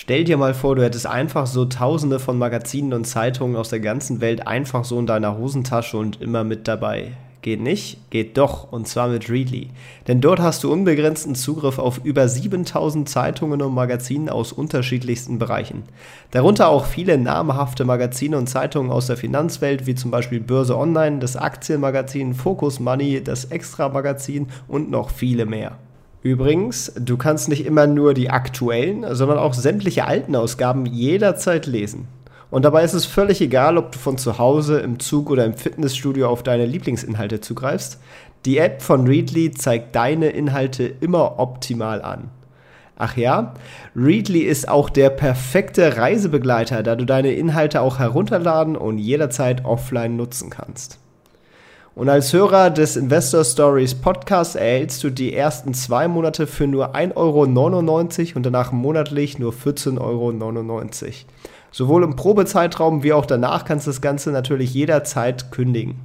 Stell dir mal vor, du hättest einfach so tausende von Magazinen und Zeitungen aus der ganzen Welt einfach so in deiner Hosentasche und immer mit dabei. Geht nicht? Geht doch, und zwar mit Readly. Denn dort hast du unbegrenzten Zugriff auf über 7000 Zeitungen und Magazinen aus unterschiedlichsten Bereichen. Darunter auch viele namhafte Magazine und Zeitungen aus der Finanzwelt, wie zum Beispiel Börse Online, das Aktienmagazin Focus Money, das Extra Magazin und noch viele mehr. Übrigens, du kannst nicht immer nur die aktuellen, sondern auch sämtliche alten Ausgaben jederzeit lesen. Und dabei ist es völlig egal, ob du von zu Hause, im Zug oder im Fitnessstudio auf deine Lieblingsinhalte zugreifst. Die App von Readly zeigt deine Inhalte immer optimal an. Ach ja, Readly ist auch der perfekte Reisebegleiter, da du deine Inhalte auch herunterladen und jederzeit offline nutzen kannst. Und als Hörer des Investor Stories Podcasts erhältst du die ersten zwei Monate für nur 1,99 Euro und danach monatlich nur 14,99 Euro. Sowohl im Probezeitraum wie auch danach kannst du das Ganze natürlich jederzeit kündigen.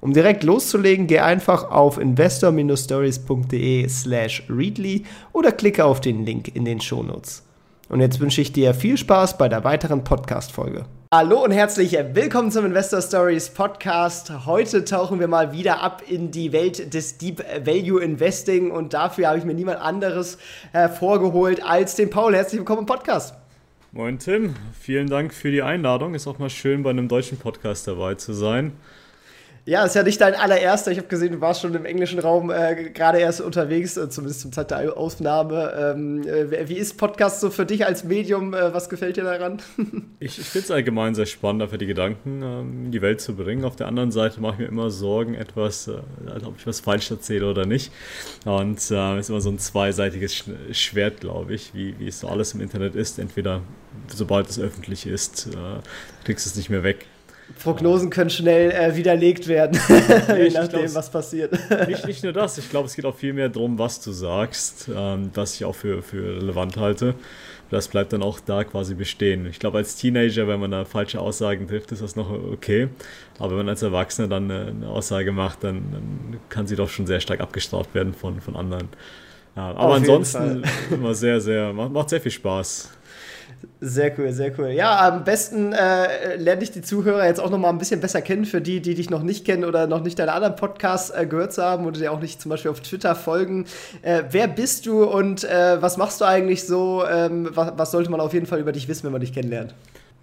Um direkt loszulegen, geh einfach auf investor-stories.de slash readly oder klicke auf den Link in den Shownotes. Und jetzt wünsche ich dir viel Spaß bei der weiteren Podcast-Folge. Hallo und herzlich willkommen zum Investor Stories Podcast. Heute tauchen wir mal wieder ab in die Welt des Deep Value Investing und dafür habe ich mir niemand anderes hervorgeholt als den Paul. Herzlich willkommen im Podcast. Moin Tim, vielen Dank für die Einladung. Ist auch mal schön, bei einem deutschen Podcast dabei zu sein. Ja, ist ja nicht dein allererster. Ich habe gesehen, du warst schon im englischen Raum äh, gerade erst unterwegs, äh, zumindest zum Zeit der Aufnahme. Ähm, äh, wie ist Podcast so für dich als Medium? Äh, was gefällt dir daran? ich ich finde es allgemein sehr spannend, dafür die Gedanken ähm, in die Welt zu bringen. Auf der anderen Seite mache ich mir immer Sorgen, etwas, äh, ob ich was falsch erzähle oder nicht. Und es äh, ist immer so ein zweiseitiges Schwert, glaube ich, wie, wie es so alles im Internet ist. Entweder sobald es öffentlich ist, kriegst du es nicht mehr weg. Prognosen können schnell äh, widerlegt werden, je nachdem, glaub, was passiert. nicht, nicht, nur das, ich glaube, es geht auch viel mehr darum, was du sagst, ähm, was ich auch für, für relevant halte. Das bleibt dann auch da quasi bestehen. Ich glaube, als Teenager, wenn man da falsche Aussagen trifft, ist das noch okay. Aber wenn man als Erwachsener dann eine, eine Aussage macht, dann, dann, kann sie doch schon sehr stark abgestraft werden von, von anderen. Ja, aber Auf ansonsten immer sehr, sehr, macht, macht sehr viel Spaß. Sehr cool, sehr cool. Ja, am besten äh, lerne ich die Zuhörer jetzt auch noch mal ein bisschen besser kennen, für die, die dich noch nicht kennen oder noch nicht deine anderen Podcasts äh, gehört haben oder dir auch nicht zum Beispiel auf Twitter folgen. Äh, wer bist du und äh, was machst du eigentlich so? Ähm, was, was sollte man auf jeden Fall über dich wissen, wenn man dich kennenlernt?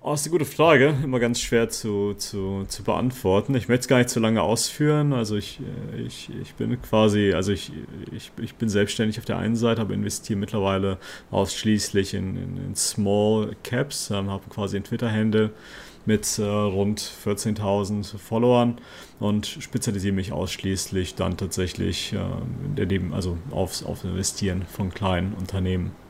Oh, ist eine gute Frage, immer ganz schwer zu, zu, zu beantworten. Ich möchte es gar nicht zu lange ausführen. Also ich, äh, ich, ich bin quasi, also ich, ich, ich bin selbstständig auf der einen Seite, aber investiere mittlerweile ausschließlich in, in, in Small Caps, ähm, habe quasi einen Twitter-Handle mit äh, rund 14.000 Followern und spezialisiere mich ausschließlich dann tatsächlich äh, also aufs, aufs Investieren von kleinen Unternehmen.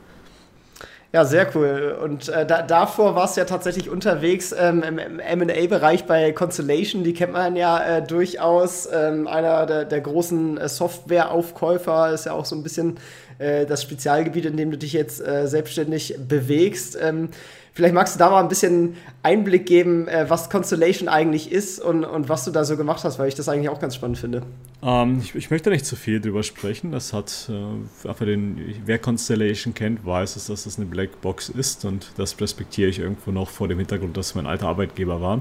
Ja, sehr cool. Und äh, da, davor warst du ja tatsächlich unterwegs ähm, im, im MA-Bereich bei Constellation. Die kennt man ja äh, durchaus. Ähm, einer der, der großen äh, Software-Aufkäufer ist ja auch so ein bisschen äh, das Spezialgebiet, in dem du dich jetzt äh, selbstständig bewegst. Ähm, Vielleicht magst du da mal ein bisschen Einblick geben, äh, was Constellation eigentlich ist und, und was du da so gemacht hast, weil ich das eigentlich auch ganz spannend finde. Ähm, ich, ich, möchte nicht zu viel drüber sprechen. Das hat äh, einfach den, wer Constellation kennt, weiß es, dass das eine Blackbox ist und das respektiere ich irgendwo noch vor dem Hintergrund, dass mein alter Arbeitgeber war.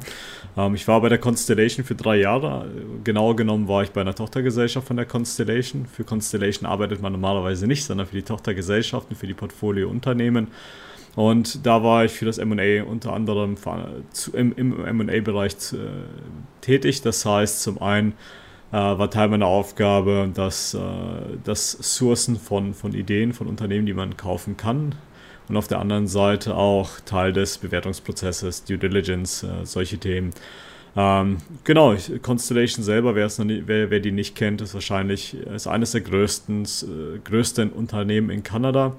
Ähm, ich war bei der Constellation für drei Jahre. Genauer genommen war ich bei einer Tochtergesellschaft von der Constellation. Für Constellation arbeitet man normalerweise nicht, sondern für die Tochtergesellschaften, für die Portfoliounternehmen. Und da war ich für das MA unter anderem im, MA-Bereich äh, tätig. Das heißt, zum einen äh, war Teil meiner Aufgabe das, äh, das Sourcen von, von Ideen von Unternehmen, die man kaufen kann. Und auf der anderen Seite auch Teil des Bewertungsprozesses, Due Diligence, solche Themen. Ähm, genau, Constellation selber, wer, wer, wer, die nicht kennt, ist wahrscheinlich ist eines der größten, äh, größten Unternehmen in Kanada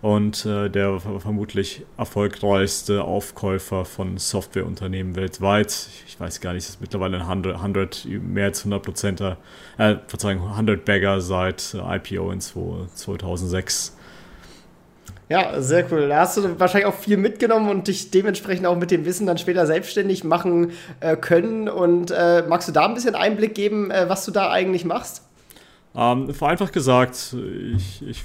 und äh, der vermutlich erfolgreichste Aufkäufer von Softwareunternehmen weltweit. Ich weiß gar nicht, es ist mittlerweile ein 100, 100 mehr als 100 Prozent, äh, Verzeihung, 100 Bagger seit äh, IPO in 2006. Ja, sehr cool. Da hast du wahrscheinlich auch viel mitgenommen und dich dementsprechend auch mit dem Wissen dann später selbstständig machen äh, können. Und äh, magst du da ein bisschen Einblick geben, äh, was du da eigentlich machst? Ähm, vereinfacht gesagt, ich, ich,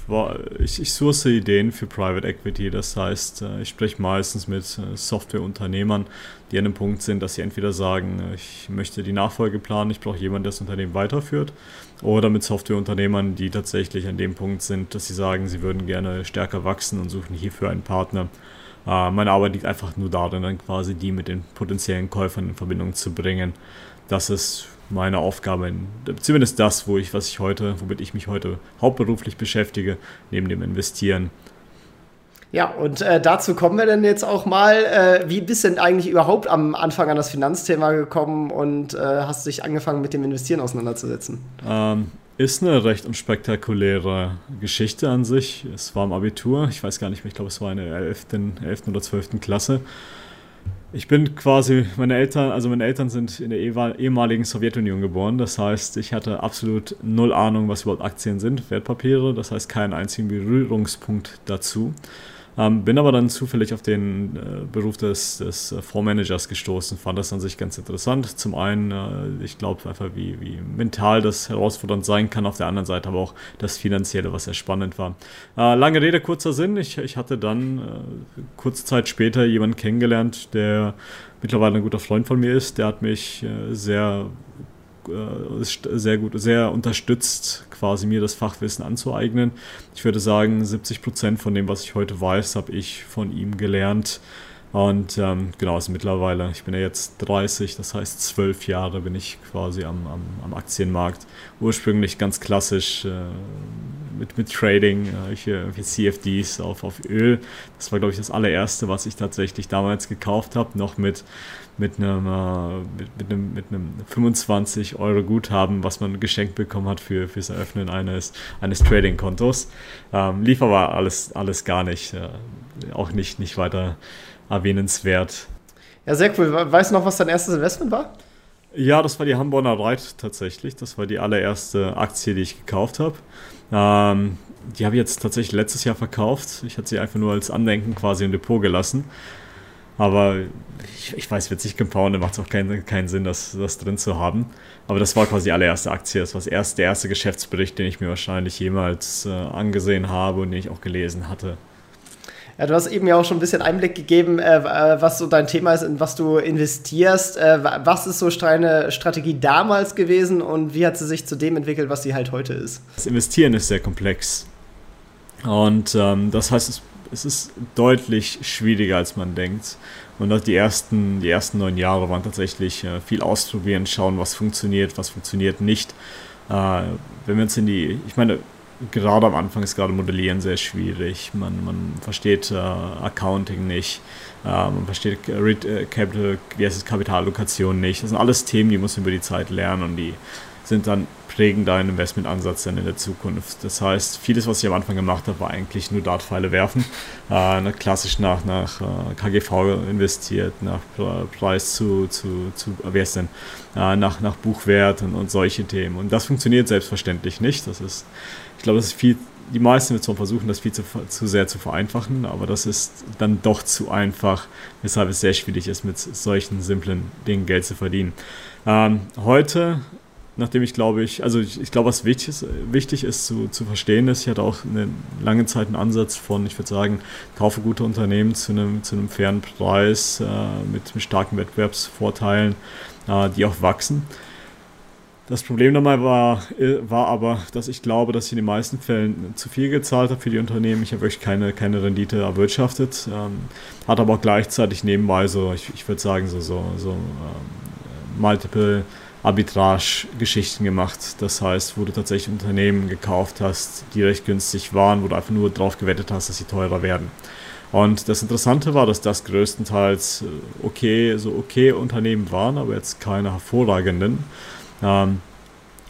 ich, ich source Ideen für Private Equity. Das heißt, äh, ich spreche meistens mit äh, Softwareunternehmern, die an dem Punkt sind, dass sie entweder sagen, äh, ich möchte die Nachfolge planen, ich brauche jemanden, der das Unternehmen weiterführt, oder mit Softwareunternehmern, die tatsächlich an dem Punkt sind, dass sie sagen, sie würden gerne stärker wachsen und suchen hierfür einen Partner. Meine Arbeit liegt einfach nur darin, dann quasi die mit den potenziellen Käufern in Verbindung zu bringen. Das ist meine Aufgabe, zumindest das, wo ich, was ich heute, womit ich mich heute hauptberuflich beschäftige, neben dem Investieren. Ja, und äh, dazu kommen wir dann jetzt auch mal. Äh, wie bist du denn eigentlich überhaupt am Anfang an das Finanzthema gekommen und äh, hast dich angefangen mit dem Investieren auseinanderzusetzen? Ähm, ist eine recht unspektakuläre Geschichte an sich. Es war im Abitur, ich weiß gar nicht mehr, ich glaube, es war in der 11. 11. oder 12. Klasse. Ich bin quasi, meine Eltern, also meine Eltern sind in der ehemaligen Sowjetunion geboren. Das heißt, ich hatte absolut null Ahnung, was überhaupt Aktien sind, Wertpapiere. Das heißt, keinen einzigen Berührungspunkt dazu. Ähm, bin aber dann zufällig auf den äh, Beruf des, des äh, Fondsmanagers gestoßen, fand das an sich ganz interessant. Zum einen, äh, ich glaube einfach, wie, wie mental das herausfordernd sein kann, auf der anderen Seite aber auch das Finanzielle, was sehr spannend war. Äh, lange Rede, kurzer Sinn. Ich, ich hatte dann äh, kurze Zeit später jemanden kennengelernt, der mittlerweile ein guter Freund von mir ist. Der hat mich äh, sehr äh, sehr gut, sehr unterstützt, quasi mir das Fachwissen anzueignen. Ich würde sagen, 70 Prozent von dem, was ich heute weiß, habe ich von ihm gelernt. Und ähm, genau, also mittlerweile, ich bin ja jetzt 30, das heißt zwölf Jahre bin ich quasi am, am, am Aktienmarkt. Ursprünglich ganz klassisch äh, mit, mit Trading, äh, hier, CFDs auf, auf Öl. Das war, glaube ich, das allererste, was ich tatsächlich damals gekauft habe, noch mit mit einem, äh, mit, mit, einem, mit einem 25 Euro Guthaben, was man geschenkt bekommen hat für fürs Eröffnen eines, eines Trading-Kontos. Ähm, lief aber alles, alles gar nicht, äh, auch nicht, nicht weiter erwähnenswert. Ja, sehr cool. Weißt du noch, was dein erstes Investment war? Ja, das war die Hamburger Reit tatsächlich. Das war die allererste Aktie, die ich gekauft habe. Ähm, die habe ich jetzt tatsächlich letztes Jahr verkauft. Ich hatte sie einfach nur als Andenken quasi im Depot gelassen. Aber ich, ich weiß, wird sich compounden, macht es auch keinen, keinen Sinn, das, das drin zu haben. Aber das war quasi die allererste Aktie. Das war das erste, der erste Geschäftsbericht, den ich mir wahrscheinlich jemals äh, angesehen habe und den ich auch gelesen hatte. Ja, du hast eben ja auch schon ein bisschen Einblick gegeben, äh, äh was so dein Thema ist, in was du investierst. Äh, was ist so deine Strategie damals gewesen und wie hat sie sich zu dem entwickelt, was sie halt heute ist? Das Investieren ist sehr komplex. Und ähm, das heißt, es es ist deutlich schwieriger, als man denkt. Und auch die ersten, die ersten neun Jahre waren tatsächlich äh, viel ausprobieren, schauen, was funktioniert, was funktioniert nicht. Äh, wenn wir uns in die, ich meine, gerade am Anfang ist gerade Modellieren sehr schwierig. Man, man versteht äh, Accounting nicht, äh, man versteht äh, Capital, wie heißt es, Kapitallokation nicht. Das sind alles Themen, die muss man über die Zeit lernen und die sind dann prägen deinen Investmentansatz dann in der Zukunft. Das heißt, vieles, was ich am Anfang gemacht habe, war eigentlich nur Dartpfeile werfen. Äh, klassisch nach, nach äh, KGV investiert, nach Preis zu, zu, zu wer ist denn, äh, nach, nach Buchwert und, und solche Themen. Und das funktioniert selbstverständlich nicht. Das ist, ich glaube, das ist viel die meisten zwar versuchen, das viel zu, zu sehr zu vereinfachen, aber das ist dann doch zu einfach, weshalb es sehr schwierig ist, mit solchen simplen Dingen Geld zu verdienen. Ähm, heute nachdem ich glaube ich, also ich, ich glaube, was wichtig ist, wichtig ist zu, zu verstehen ist, ich hatte auch eine lange Zeit einen Ansatz von, ich würde sagen, kaufe gute Unternehmen zu einem, zu einem fairen Preis äh, mit, starken Wettbewerbsvorteilen, äh, die auch wachsen. Das Problem dabei war, äh, war aber, dass ich glaube, dass ich in den meisten Fällen zu viel gezahlt habe für die Unternehmen. Ich habe wirklich keine, keine Rendite erwirtschaftet, ähm, hat aber auch gleichzeitig nebenbei so, ich, ich würde sagen, so, so, so ähm, Multiple Arbitrage-Geschichten gemacht. Das heißt, wo du tatsächlich Unternehmen gekauft hast, die recht günstig waren, wo du einfach nur darauf gewettet hast, dass sie teurer werden. Und das Interessante war, dass das größtenteils äh, okay, so okay Unternehmen waren, aber jetzt keine hervorragenden. Ähm,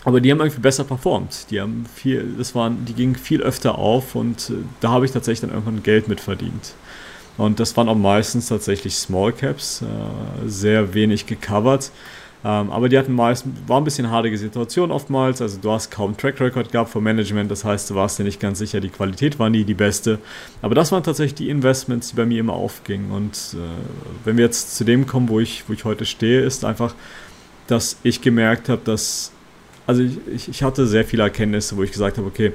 aber die haben irgendwie besser performt. Die haben viel, das waren, die gingen viel öfter auf und äh, da habe ich tatsächlich dann irgendwann Geld mit verdient. Und das waren auch meistens tatsächlich Small Caps, äh, sehr wenig gecovert. Ähm, aber die hatten meist, war ein bisschen haarige Situation oftmals. Also du hast kaum Track Record gehabt vom Management, das heißt, du warst dir nicht ganz sicher, die Qualität war nie die beste. Aber das waren tatsächlich die Investments, die bei mir immer aufgingen. Und äh, wenn wir jetzt zu dem kommen, wo ich, wo ich heute stehe, ist einfach, dass ich gemerkt habe, dass, also ich, ich hatte sehr viele Erkenntnisse, wo ich gesagt habe, okay,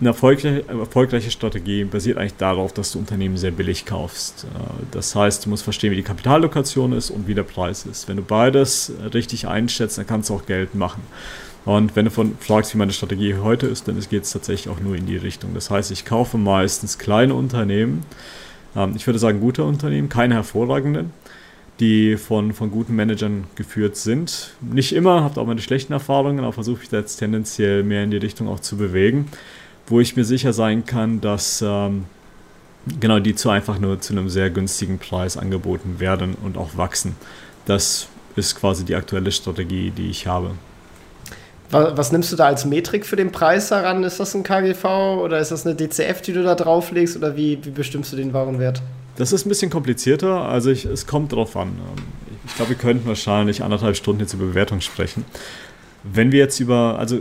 eine erfolgreiche, erfolgreiche Strategie basiert eigentlich darauf, dass du Unternehmen sehr billig kaufst. Äh, das heißt, du musst verstehen, wie die Kapitallokation ist und wie der Preis ist. Wenn du beides richtig einschätzt, dann kannst du auch Geld machen. Und wenn du von, fragst, wie meine Strategie heute ist, dann geht es tatsächlich auch nur in die Richtung. Das heißt, ich kaufe meistens kleine Unternehmen, ähm, ich würde sagen gute Unternehmen, keine hervorragenden, die von, von guten Managern geführt sind. Nicht immer, habt auch meine schlechten Erfahrungen, aber versuche ich da jetzt tendenziell mehr in die Richtung auch zu bewegen wo ich mir sicher sein kann, dass ähm, genau die zu einfach nur zu einem sehr günstigen Preis angeboten werden und auch wachsen. Das ist quasi die aktuelle Strategie, die ich habe. Was, was, nimmst du da als Metrik für den Preis heran? Ist das ein KGV oder ist das eine DCF, die du da drauflegst oder wie, wie bestimmst du den Warenwert? Das ist ein bisschen komplizierter, also ich, es kommt drauf an. Ich glaube, wir könnten wahrscheinlich anderthalb Stunden jetzt über Bewertung sprechen. Wenn wir jetzt über, also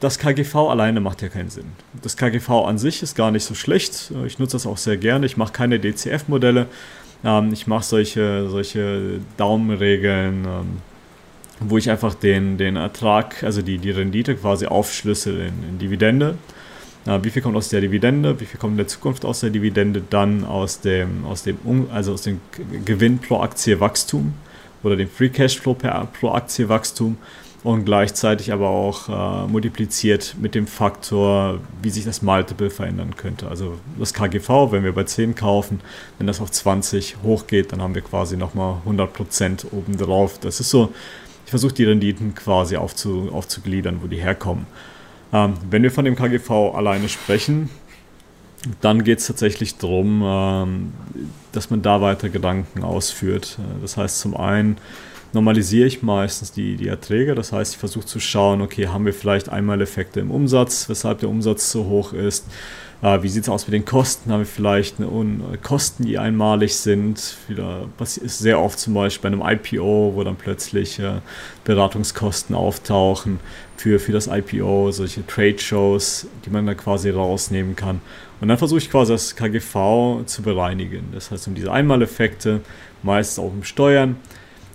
das KGV alleine macht ja keinen Sinn. Das KGV an sich ist gar nicht so schlecht. Ich nutze das auch sehr gerne. Ich mache keine DCF-Modelle. Ähm, ich mache solche, solche Daumenregeln, ähm, wo ich einfach den, den Ertrag, also die, die Rendite quasi aufschlüssel in, in Dividende. Wie viel kommt aus der Dividende? Wie viel kommt in der Zukunft aus der Dividende? Dann aus dem, aus dem, also aus dem Gewinn pro Aktie Wachstum oder dem Free Cashflow per, pro Aktie Wachstum und gleichzeitig aber auch äh, multipliziert mit dem Faktor, wie sich das Multiple verändern könnte. Also das KGV, wenn wir bei 10 kaufen, wenn das auf 20 hochgeht, dann haben wir quasi nochmal 100% obendrauf. Das ist so, ich versuche die Renditen quasi aufzu, aufzugliedern, wo die herkommen. Ähm, wenn wir von dem KGV alleine sprechen, dann geht es tatsächlich darum, ähm, dass man da weiter Gedanken ausführt. Äh, das heißt zum einen, normalisiere ich meistens die, die Erträge. Das heißt, ich versuche zu schauen, okay, haben wir vielleicht einmal Effekte im Umsatz, weshalb der Umsatz so hoch ist. Äh, wie sieht es aus mit den Kosten? Haben wir vielleicht Kosten, die einmalig sind? Was ist sehr oft zum Beispiel bei einem IPO, wo dann plötzlich äh, Beratungskosten auftauchen für, für das IPO, solche Trade-Shows, die man dann quasi rausnehmen kann. Und dann versuche ich quasi das KGV zu bereinigen. Das heißt, um diese Einmaleffekte, meistens auch um Steuern,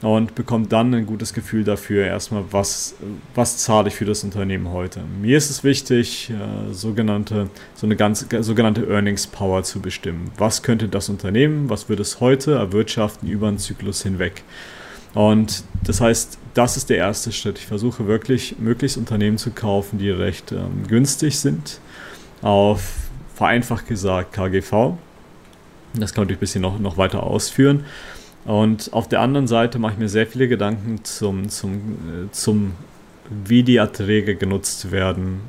und bekommt dann ein gutes Gefühl dafür, erstmal, was, was zahle ich für das Unternehmen heute. Mir ist es wichtig, äh, sogenannte, so eine ganz, sogenannte Earnings Power zu bestimmen. Was könnte das Unternehmen, was wird es heute erwirtschaften über einen Zyklus hinweg? Und das heißt, das ist der erste Schritt. Ich versuche wirklich, möglichst Unternehmen zu kaufen, die recht ähm, günstig sind, auf vereinfacht gesagt KGV. Das kann natürlich ein bisschen noch, noch weiter ausführen. Und auf der anderen Seite mache ich mir sehr viele Gedanken zum, zum, äh, zum wie die Erträge genutzt werden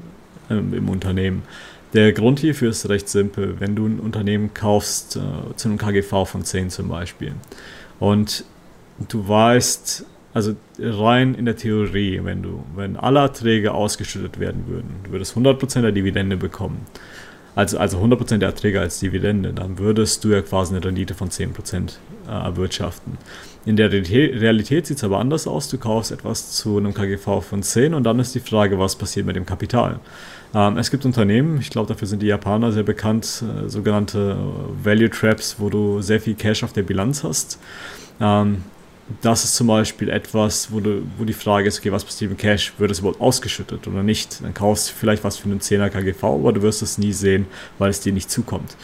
ähm, im Unternehmen. Der Grund hierfür ist recht simpel. Wenn du ein Unternehmen kaufst, äh, zu einem KGV von 10 zum Beispiel, und du weißt, also rein in der Theorie, wenn du, wenn alle Erträge ausgeschüttet werden würden, du würdest 100% der Dividende bekommen, also, also 100% der Erträge als Dividende, dann würdest du ja quasi eine Rendite von 10% äh, erwirtschaften. In der Realität sieht es aber anders aus. Du kaufst etwas zu einem KGV von 10 und dann ist die Frage, was passiert mit dem Kapital. Ähm, es gibt Unternehmen, ich glaube, dafür sind die Japaner sehr bekannt, äh, sogenannte Value Traps, wo du sehr viel Cash auf der Bilanz hast. Ähm, das ist zum Beispiel etwas, wo, du, wo die Frage ist, okay, was passiert mit Cash? Wird es überhaupt ausgeschüttet oder nicht? Dann kaufst du vielleicht was für einen 10er KGV, aber du wirst es nie sehen, weil es dir nicht zukommt.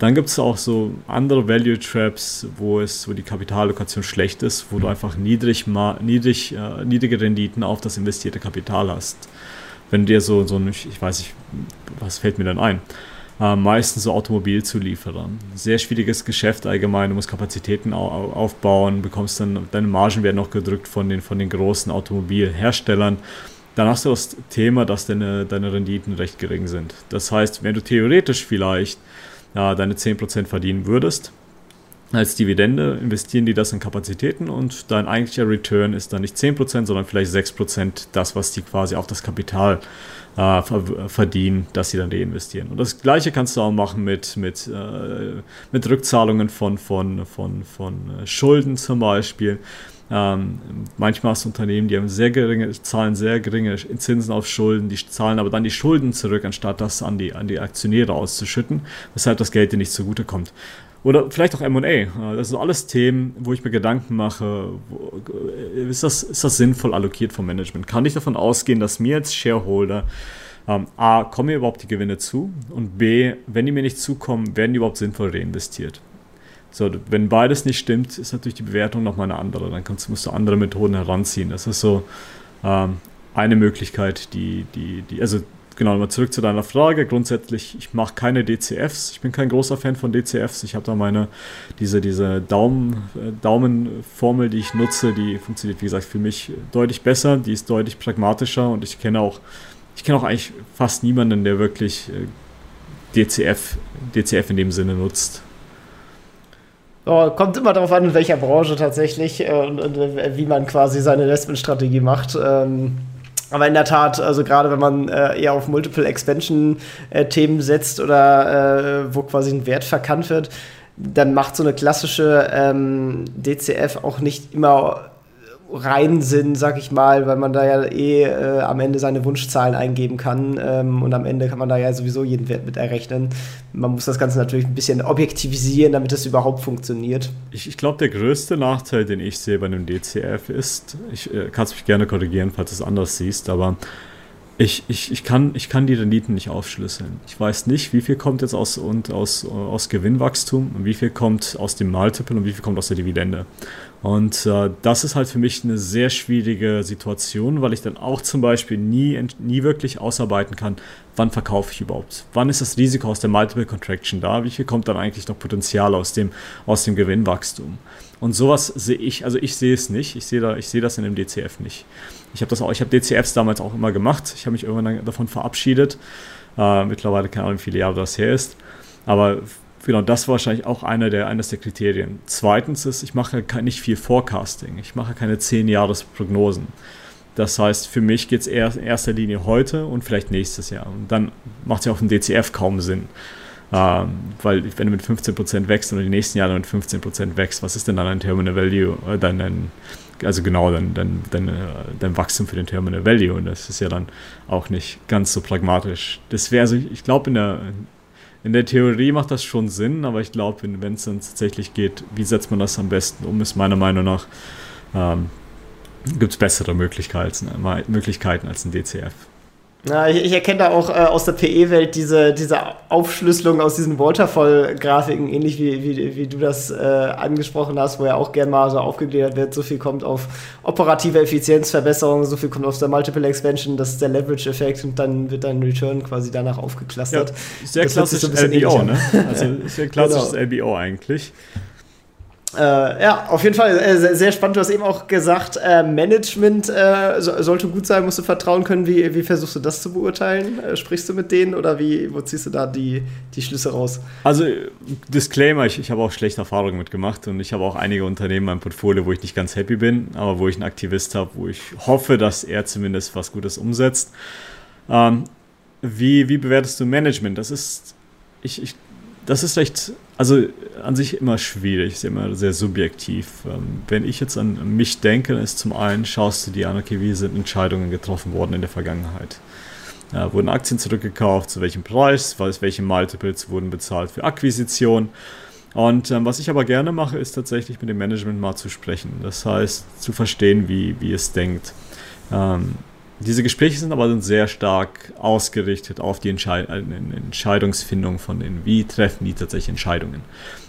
Dann gibt es auch so andere Value Traps, wo es, wo die Kapitallokation schlecht ist, wo du einfach niedrig, niedrig, äh, niedrige Renditen auf das investierte Kapital hast. Wenn dir so, so ein, ich weiß nicht, was fällt mir denn ein? Äh, meistens so Automobilzulieferer. Sehr schwieriges Geschäft allgemein, du musst Kapazitäten au aufbauen, bekommst dann, deine Margen werden noch gedrückt von den, von den großen Automobilherstellern. Dann hast du das Thema, dass deine, deine Renditen recht gering sind. Das heißt, wenn du theoretisch vielleicht äh, deine 10% verdienen würdest. Als Dividende investieren die das in Kapazitäten und dein eigentlicher Return ist dann nicht 10%, sondern vielleicht 6% das, was die quasi auf das Kapital äh, verdienen, das sie dann reinvestieren. Und das gleiche kannst du auch machen mit, mit, äh, mit Rückzahlungen von, von, von, von äh, Schulden zum Beispiel. Ähm, manchmal hast du Unternehmen, die haben sehr geringe, zahlen sehr geringe Zinsen auf Schulden, die zahlen aber dann die Schulden zurück, anstatt das an die, an die Aktionäre auszuschütten, weshalb das Geld dir nicht zugutekommt. Oder vielleicht auch MA. Das sind alles Themen, wo ich mir Gedanken mache, wo, ist, das, ist das sinnvoll allokiert vom Management? Kann ich davon ausgehen, dass mir als Shareholder ähm, A, kommen mir überhaupt die Gewinne zu? Und B, wenn die mir nicht zukommen, werden die überhaupt sinnvoll reinvestiert? So, wenn beides nicht stimmt, ist natürlich die Bewertung nochmal eine andere. Dann kannst, musst du andere Methoden heranziehen. Das ist so ähm, eine Möglichkeit, die, die, die, also genau, mal zurück zu deiner Frage. Grundsätzlich, ich mache keine DCFs. Ich bin kein großer Fan von DCFs. Ich habe da meine, diese, diese Daumen, äh, Daumenformel, die ich nutze, die funktioniert, wie gesagt, für mich deutlich besser. Die ist deutlich pragmatischer und ich kenne auch, ich kenne auch eigentlich fast niemanden, der wirklich äh, DCF, DCF in dem Sinne nutzt. Oh, kommt immer darauf an, in welcher Branche tatsächlich äh, und, und, äh, wie man quasi seine Investmentstrategie macht. Ähm, aber in der Tat, also gerade wenn man äh, eher auf Multiple Expansion-Themen äh, setzt oder äh, wo quasi ein Wert verkannt wird, dann macht so eine klassische ähm, DCF auch nicht immer rein Sinn, sag ich mal, weil man da ja eh äh, am Ende seine Wunschzahlen eingeben kann ähm, und am Ende kann man da ja sowieso jeden Wert mit errechnen. Man muss das Ganze natürlich ein bisschen objektivisieren, damit es überhaupt funktioniert. Ich, ich glaube, der größte Nachteil, den ich sehe bei einem DCF ist, ich äh, kann es mich gerne korrigieren, falls du es anders siehst, aber ich, ich, ich, kann, ich kann die Renditen nicht aufschlüsseln. Ich weiß nicht, wie viel kommt jetzt aus, und aus, aus Gewinnwachstum und wie viel kommt aus dem Multiple und wie viel kommt aus der Dividende. Und äh, das ist halt für mich eine sehr schwierige Situation, weil ich dann auch zum Beispiel nie, nie wirklich ausarbeiten kann, wann verkaufe ich überhaupt? Wann ist das Risiko aus der Multiple Contraction da? Wie viel kommt dann eigentlich noch Potenzial aus dem, aus dem Gewinnwachstum? Und sowas sehe ich, also ich sehe es nicht. Ich sehe, da, ich sehe das in dem DCF nicht. Ich habe das auch, ich habe DCFs damals auch immer gemacht. Ich habe mich irgendwann davon verabschiedet. Äh, mittlerweile keine Ahnung, wie viele Jahre das her ist. Aber genau, das war wahrscheinlich auch einer der, eines der Kriterien. Zweitens ist, ich mache nicht viel Forecasting. Ich mache keine 10-Jahres-Prognosen. Das heißt, für mich geht es eher in erster Linie heute und vielleicht nächstes Jahr. Und dann macht es ja auf dem DCF kaum Sinn. Ähm, weil wenn du mit 15% wächst und in den nächsten Jahren mit 15% wächst, was ist denn dann ein Terminal Value, äh, dein, dein, also genau, dein, dein, dein, äh, dein Wachstum für den Terminal Value und das ist ja dann auch nicht ganz so pragmatisch. Das wäre, also ich glaube in der, in der Theorie macht das schon Sinn, aber ich glaube, wenn es dann tatsächlich geht, wie setzt man das am besten um, ist meiner Meinung nach, ähm, gibt es bessere Möglichkeiten, äh, Möglichkeiten als ein DCF. Ja, ich, ich erkenne da auch äh, aus der PE-Welt diese, diese Aufschlüsselung aus diesen Waterfall-Grafiken, ähnlich wie, wie, wie du das äh, angesprochen hast, wo ja auch gerne mal so aufgegliedert wird, so viel kommt auf operative Effizienzverbesserung, so viel kommt auf der Multiple Expansion, das ist der Leverage-Effekt und dann wird dein Return quasi danach aufgeklustert. Ja, sehr klassisch so LBO, ne? Also sehr klassisches genau. LBO eigentlich. Äh, ja, auf jeden Fall äh, sehr, sehr, spannend. Du hast eben auch gesagt, äh, Management äh, so, sollte gut sein, musst du vertrauen können. Wie, wie versuchst du das zu beurteilen? Äh, sprichst du mit denen oder wie, wo ziehst du da die, die Schlüsse raus? Also, Disclaimer, ich, ich habe auch schlechte Erfahrungen mitgemacht und ich habe auch einige Unternehmen in meinem Portfolio, wo ich nicht ganz happy bin, aber wo ich einen Aktivist habe, wo ich hoffe, dass er zumindest was Gutes umsetzt. Ähm, wie, wie bewertest du Management? Das ist, ich, ich das ist recht, also an sich immer schwierig, ist immer sehr subjektiv. Ähm, wenn ich jetzt an mich denke, ist zum einen, schaust du dir an, okay, wie sind Entscheidungen getroffen worden in der Vergangenheit? Ja, wurden Aktien zurückgekauft, zu welchem Preis, welche Multiples wurden bezahlt für Akquisition? Und ähm, was ich aber gerne mache, ist tatsächlich mit dem Management mal zu sprechen. Das heißt, zu verstehen, wie, wie es denkt. Ähm, diese Gespräche sind aber sehr stark ausgerichtet auf die Entscheid Entscheidungsfindung von denen. Wie treffen die tatsächlich Entscheidungen?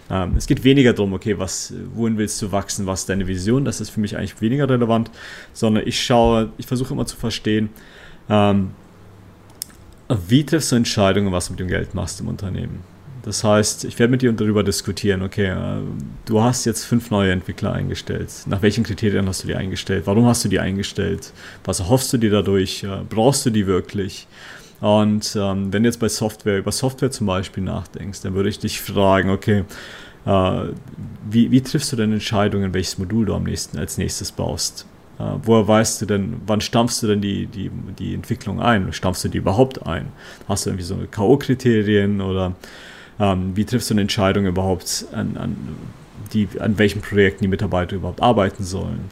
Ähm, es geht weniger darum, okay, was, wohin willst du wachsen, was ist deine Vision? Das ist für mich eigentlich weniger relevant, sondern ich schaue, ich versuche immer zu verstehen, ähm, wie triffst du Entscheidungen, was du mit dem Geld machst im Unternehmen? Das heißt, ich werde mit dir darüber diskutieren, okay, äh, du hast jetzt fünf neue Entwickler eingestellt. Nach welchen Kriterien hast du die eingestellt? Warum hast du die eingestellt? Was erhoffst du dir dadurch? Brauchst du die wirklich? Und ähm, wenn du jetzt bei Software, über Software zum Beispiel nachdenkst, dann würde ich dich fragen, okay, äh, wie, wie, triffst du denn Entscheidungen, welches Modul du am nächsten, als nächstes baust? Äh, woher weißt du denn, wann stampfst du denn die, die, die Entwicklung ein? Stampfst du die überhaupt ein? Hast du irgendwie so K.O.-Kriterien oder ähm, wie triffst du eine Entscheidung überhaupt, an, an, die, an welchen Projekten die Mitarbeiter überhaupt arbeiten sollen?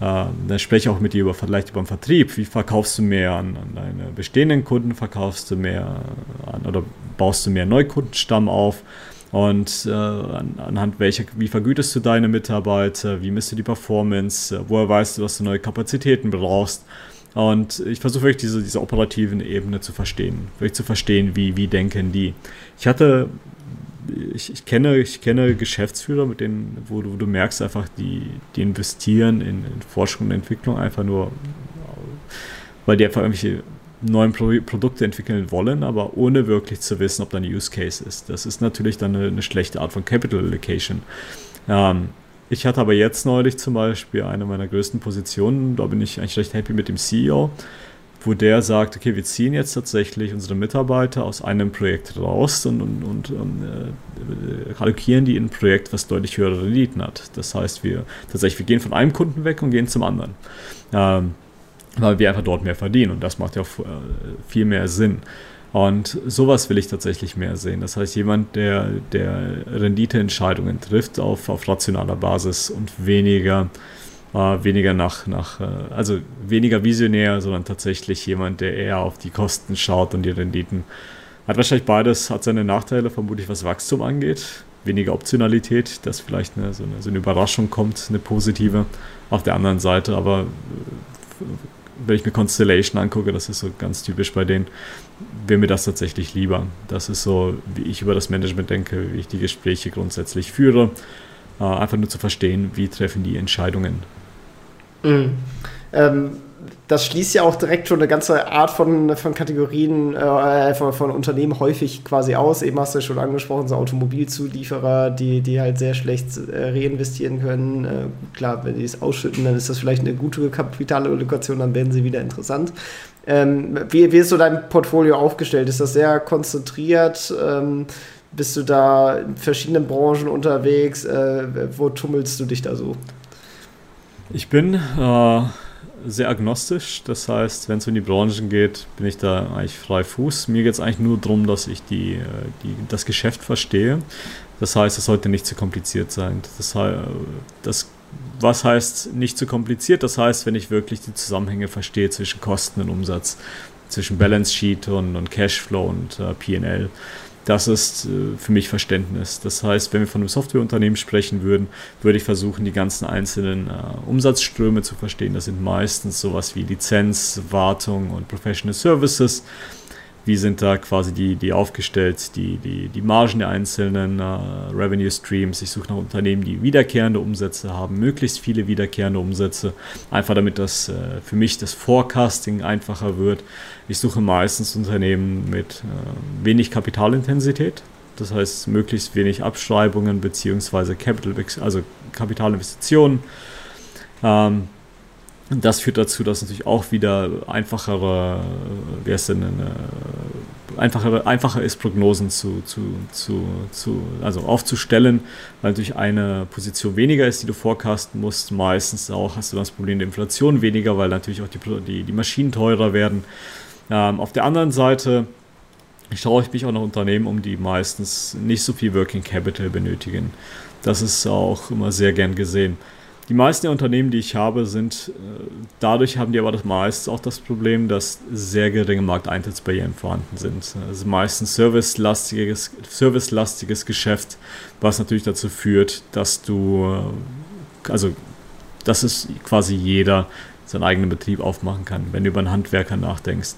Äh, dann spreche ich auch mit dir über, vielleicht über den Vertrieb. Wie verkaufst du mehr an, an deine bestehenden Kunden? Verkaufst du mehr an, oder baust du mehr Neukundenstamm auf? Und äh, an, anhand welcher, wie vergütest du deine Mitarbeiter? Wie misst du die Performance? Woher weißt du, dass du neue Kapazitäten brauchst? Und ich versuche wirklich diese, diese operativen Ebene zu verstehen, wirklich zu verstehen, wie, wie denken die. Ich hatte ich, ich, kenne, ich kenne Geschäftsführer, mit denen, wo du, wo du merkst einfach, die, die investieren in, in, Forschung und Entwicklung einfach nur, weil die einfach irgendwelche neuen Pro Produkte entwickeln wollen, aber ohne wirklich zu wissen, ob da ein Use Case ist. Das ist natürlich dann eine, eine schlechte Art von Capital Allocation. Ähm, ich hatte aber jetzt neulich zum Beispiel eine meiner größten Positionen, da bin ich eigentlich recht happy mit dem CEO wo der sagt, okay, wir ziehen jetzt tatsächlich unsere Mitarbeiter aus einem Projekt raus und, und, und äh, allokieren die in ein Projekt, was deutlich höhere Renditen hat. Das heißt, wir tatsächlich, wir gehen von einem Kunden weg und gehen zum anderen. Ähm, weil wir einfach dort mehr verdienen und das macht ja äh, viel mehr Sinn. Und sowas will ich tatsächlich mehr sehen. Das heißt, jemand, der, der Renditeentscheidungen trifft auf, auf rationaler Basis und weniger war weniger nach, nach, äh, also weniger visionär, sondern tatsächlich jemand, der eher auf die Kosten schaut und die Renditen. Hat wahrscheinlich beides, hat seine Nachteile, vermutlich was Wachstum angeht. Weniger Optionalität, dass vielleicht eine, so, eine, so eine Überraschung kommt, eine positive auf der anderen Seite. Aber äh, wenn ich mir Constellation angucke, das ist so ganz typisch bei denen, wäre mir das tatsächlich lieber. Das ist so, wie ich über das Management denke, wie ich die Gespräche grundsätzlich führe. Äh, einfach nur zu verstehen, wie treffen die Entscheidungen Mhm. Ähm, das schließt ja auch direkt schon eine ganze Art von, von Kategorien äh, von, von, Unternehmen häufig quasi aus. Eben hast du ja schon angesprochen, so Automobilzulieferer, die, die halt sehr schlecht äh, reinvestieren können. Äh, klar, wenn die es ausschütten, dann ist das vielleicht eine gute Kapitalallocation, dann werden sie wieder interessant. Ähm, wie, wie ist so dein Portfolio aufgestellt? Ist das sehr konzentriert? Ähm, bist du da in verschiedenen Branchen unterwegs? Äh, wo tummelst du dich da so? Ich bin äh, sehr agnostisch, das heißt, wenn es um die Branchen geht, bin ich da eigentlich frei Fuß. Mir geht es eigentlich nur darum, dass ich die, äh, die, das Geschäft verstehe. Das heißt, es sollte nicht zu kompliziert sein. Das, das, was heißt nicht zu kompliziert? Das heißt, wenn ich wirklich die Zusammenhänge verstehe zwischen Kosten und Umsatz, zwischen Balance Sheet und, und Cashflow und äh, PL das ist äh, für mich Verständnis. Das heißt, wenn wir von einem Softwareunternehmen sprechen würden, würde ich versuchen, die ganzen einzelnen äh, Umsatzströme zu verstehen. Das sind meistens sowas wie Lizenz, Wartung und Professional Services wie sind da quasi die, die aufgestellt, die, die, die Margen der einzelnen äh, Revenue Streams. Ich suche nach Unternehmen, die wiederkehrende Umsätze haben, möglichst viele wiederkehrende Umsätze, einfach damit das äh, für mich das Forecasting einfacher wird. Ich suche meistens Unternehmen mit äh, wenig Kapitalintensität, das heißt möglichst wenig Abschreibungen bzw. Capital, also Kapitalinvestitionen. Ähm, das führt dazu, dass natürlich auch wieder einfachere, wie heißt denn, eine, einfachere, einfacher ist, Prognosen zu, zu, zu, zu, also aufzustellen, weil natürlich eine Position weniger ist, die du forecasten musst. Meistens auch hast du das Problem der Inflation weniger, weil natürlich auch die, die, die Maschinen teurer werden. Ähm, auf der anderen Seite schaue ich mich auch nach Unternehmen um, die meistens nicht so viel Working Capital benötigen. Das ist auch immer sehr gern gesehen. Die meisten der Unternehmen, die ich habe, sind, äh, dadurch haben die aber das meist auch das Problem, dass sehr geringe Markteintrittsbarrieren vorhanden sind. Also meistens servicelastiges, servicelastiges Geschäft, was natürlich dazu führt, dass du, äh, also, dass es quasi jeder seinen eigenen Betrieb aufmachen kann, wenn du über einen Handwerker nachdenkst.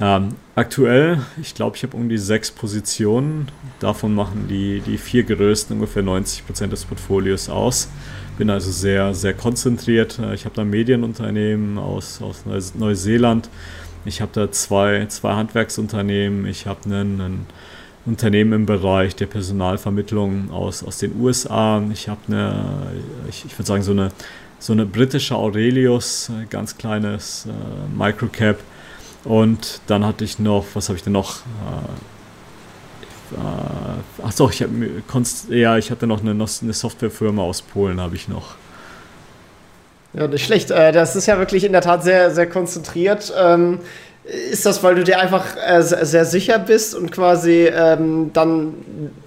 Ähm, aktuell, ich glaube, ich habe um die sechs Positionen. Davon machen die, die vier größten ungefähr 90% des Portfolios aus bin also sehr, sehr konzentriert. Ich habe da Medienunternehmen aus, aus Neuseeland. Ich habe da zwei, zwei Handwerksunternehmen. Ich habe einen, Unternehmen im Bereich der Personalvermittlung aus, aus den USA. Ich habe eine, ich, ich würde sagen, so eine, so eine britische Aurelius, ganz kleines äh, Microcap. und dann hatte ich noch, was habe ich denn noch? Äh, äh, achso, ich habe ja, ich hatte noch eine, eine Softwarefirma aus Polen, habe ich noch. Ja, nicht schlecht. Äh, das ist ja wirklich in der Tat sehr, sehr konzentriert. Ähm, ist das, weil du dir einfach äh, sehr sicher bist und quasi ähm, dann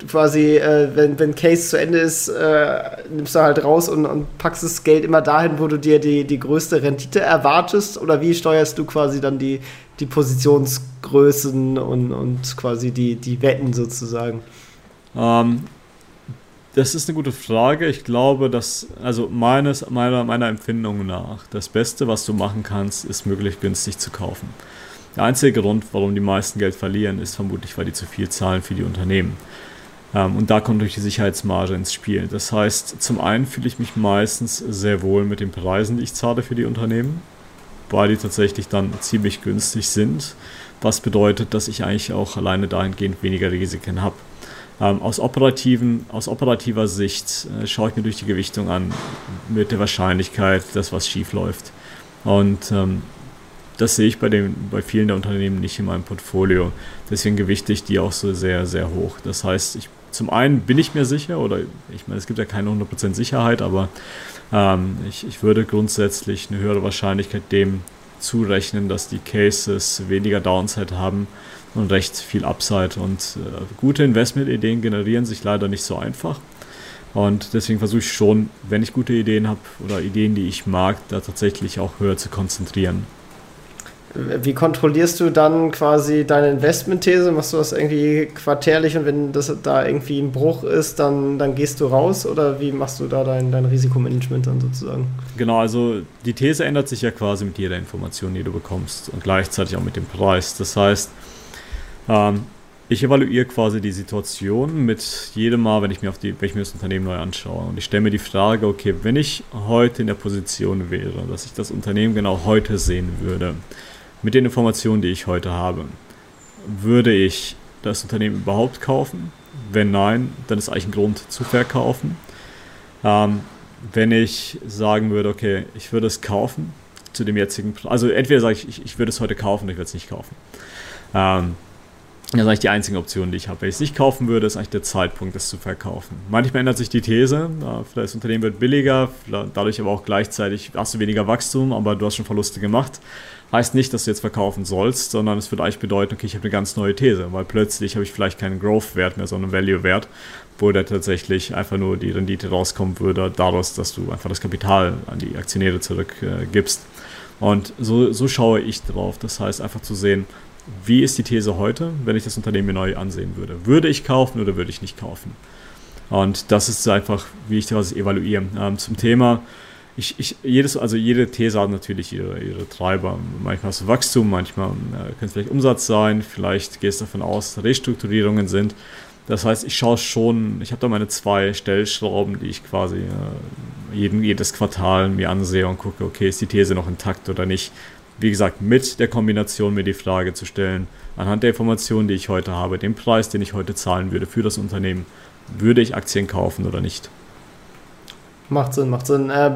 quasi, äh, wenn, wenn Case zu Ende ist, nimmst du halt raus und, und, packst das Geld immer dahin, wo du dir die, die größte Rendite erwartest? Oder wie steuerst du quasi dann die, die Positionsgrößen und, und quasi die, die Wetten sozusagen? Ähm, das ist eine gute Frage. Ich glaube, dass, also meines, meiner, meiner Empfindung nach, das Beste, was du machen kannst, ist möglichst günstig zu kaufen. Der einzige Grund, warum die meisten Geld verlieren, ist vermutlich, weil die zu viel zahlen für die Unternehmen. Ähm, und da kommt durch die Sicherheitsmarge ins Spiel. Das heißt, zum einen fühle ich mich meistens sehr wohl mit den Preisen, die ich zahle für die Unternehmen, weil die tatsächlich dann ziemlich günstig sind, was bedeutet, dass ich eigentlich auch alleine dahingehend weniger Risiken habe. Ähm, aus, operativen, aus operativer Sicht äh, schaue ich mir durch die Gewichtung an mit der Wahrscheinlichkeit, dass was schief läuft. Und ähm, das sehe ich bei, den, bei vielen der Unternehmen nicht in meinem Portfolio. Deswegen gewichte ich die auch so sehr, sehr hoch. Das heißt, ich, zum einen bin ich mir sicher, oder ich meine, es gibt ja keine 100% Sicherheit, aber ähm, ich, ich würde grundsätzlich eine höhere Wahrscheinlichkeit dem zurechnen, dass die Cases weniger Downside haben und recht viel Upside. Und äh, gute Investmentideen generieren sich leider nicht so einfach. Und deswegen versuche ich schon, wenn ich gute Ideen habe oder Ideen, die ich mag, da tatsächlich auch höher zu konzentrieren. Wie kontrollierst du dann quasi deine Investmentthese? Machst du das irgendwie quartärlich und wenn das da irgendwie ein Bruch ist, dann, dann gehst du raus oder wie machst du da dein, dein Risikomanagement dann sozusagen? Genau, also die These ändert sich ja quasi mit jeder Information, die du bekommst und gleichzeitig auch mit dem Preis. Das heißt, ähm, ich evaluiere quasi die Situation mit jedem Mal, wenn ich mir, auf die, wenn ich mir das Unternehmen neu anschaue. Und ich stelle mir die Frage, okay, wenn ich heute in der Position wäre, dass ich das Unternehmen genau heute sehen würde, mit den Informationen, die ich heute habe, würde ich das Unternehmen überhaupt kaufen? Wenn nein, dann ist eigentlich ein Grund zu verkaufen. Ähm, wenn ich sagen würde, okay, ich würde es kaufen zu dem jetzigen, also entweder sage ich, ich, ich würde es heute kaufen oder ich würde es nicht kaufen. Ähm, das ist eigentlich die einzige Option, die ich habe. Wenn ich es nicht kaufen würde, ist eigentlich der Zeitpunkt, es zu verkaufen. Manchmal ändert sich die These. Vielleicht das Unternehmen wird billiger, dadurch aber auch gleichzeitig hast du weniger Wachstum, aber du hast schon Verluste gemacht. Heißt nicht, dass du jetzt verkaufen sollst, sondern es würde eigentlich bedeuten, okay, ich habe eine ganz neue These, weil plötzlich habe ich vielleicht keinen Growth-Wert mehr, sondern Value-Wert, wo da tatsächlich einfach nur die Rendite rauskommen würde, daraus, dass du einfach das Kapital an die Aktionäre zurückgibst. Äh, Und so, so schaue ich drauf. Das heißt, einfach zu sehen, wie ist die These heute, wenn ich das Unternehmen mir neu ansehen würde? Würde ich kaufen oder würde ich nicht kaufen? Und das ist einfach, wie ich das evaluiere. Ähm, zum Thema, ich, ich, jedes, also jede These hat natürlich ihre, ihre Treiber. Manchmal hast du Wachstum, manchmal äh, kann es vielleicht Umsatz sein, vielleicht gehst du davon aus, dass Restrukturierungen sind. Das heißt, ich schaue schon, ich habe da meine zwei Stellschrauben, die ich quasi äh, jeden, jedes Quartal mir ansehe und gucke, okay, ist die These noch intakt oder nicht wie gesagt, mit der Kombination mir die Frage zu stellen, anhand der Informationen, die ich heute habe, dem Preis, den ich heute zahlen würde für das Unternehmen, würde ich Aktien kaufen oder nicht? Macht Sinn, macht Sinn. Äh,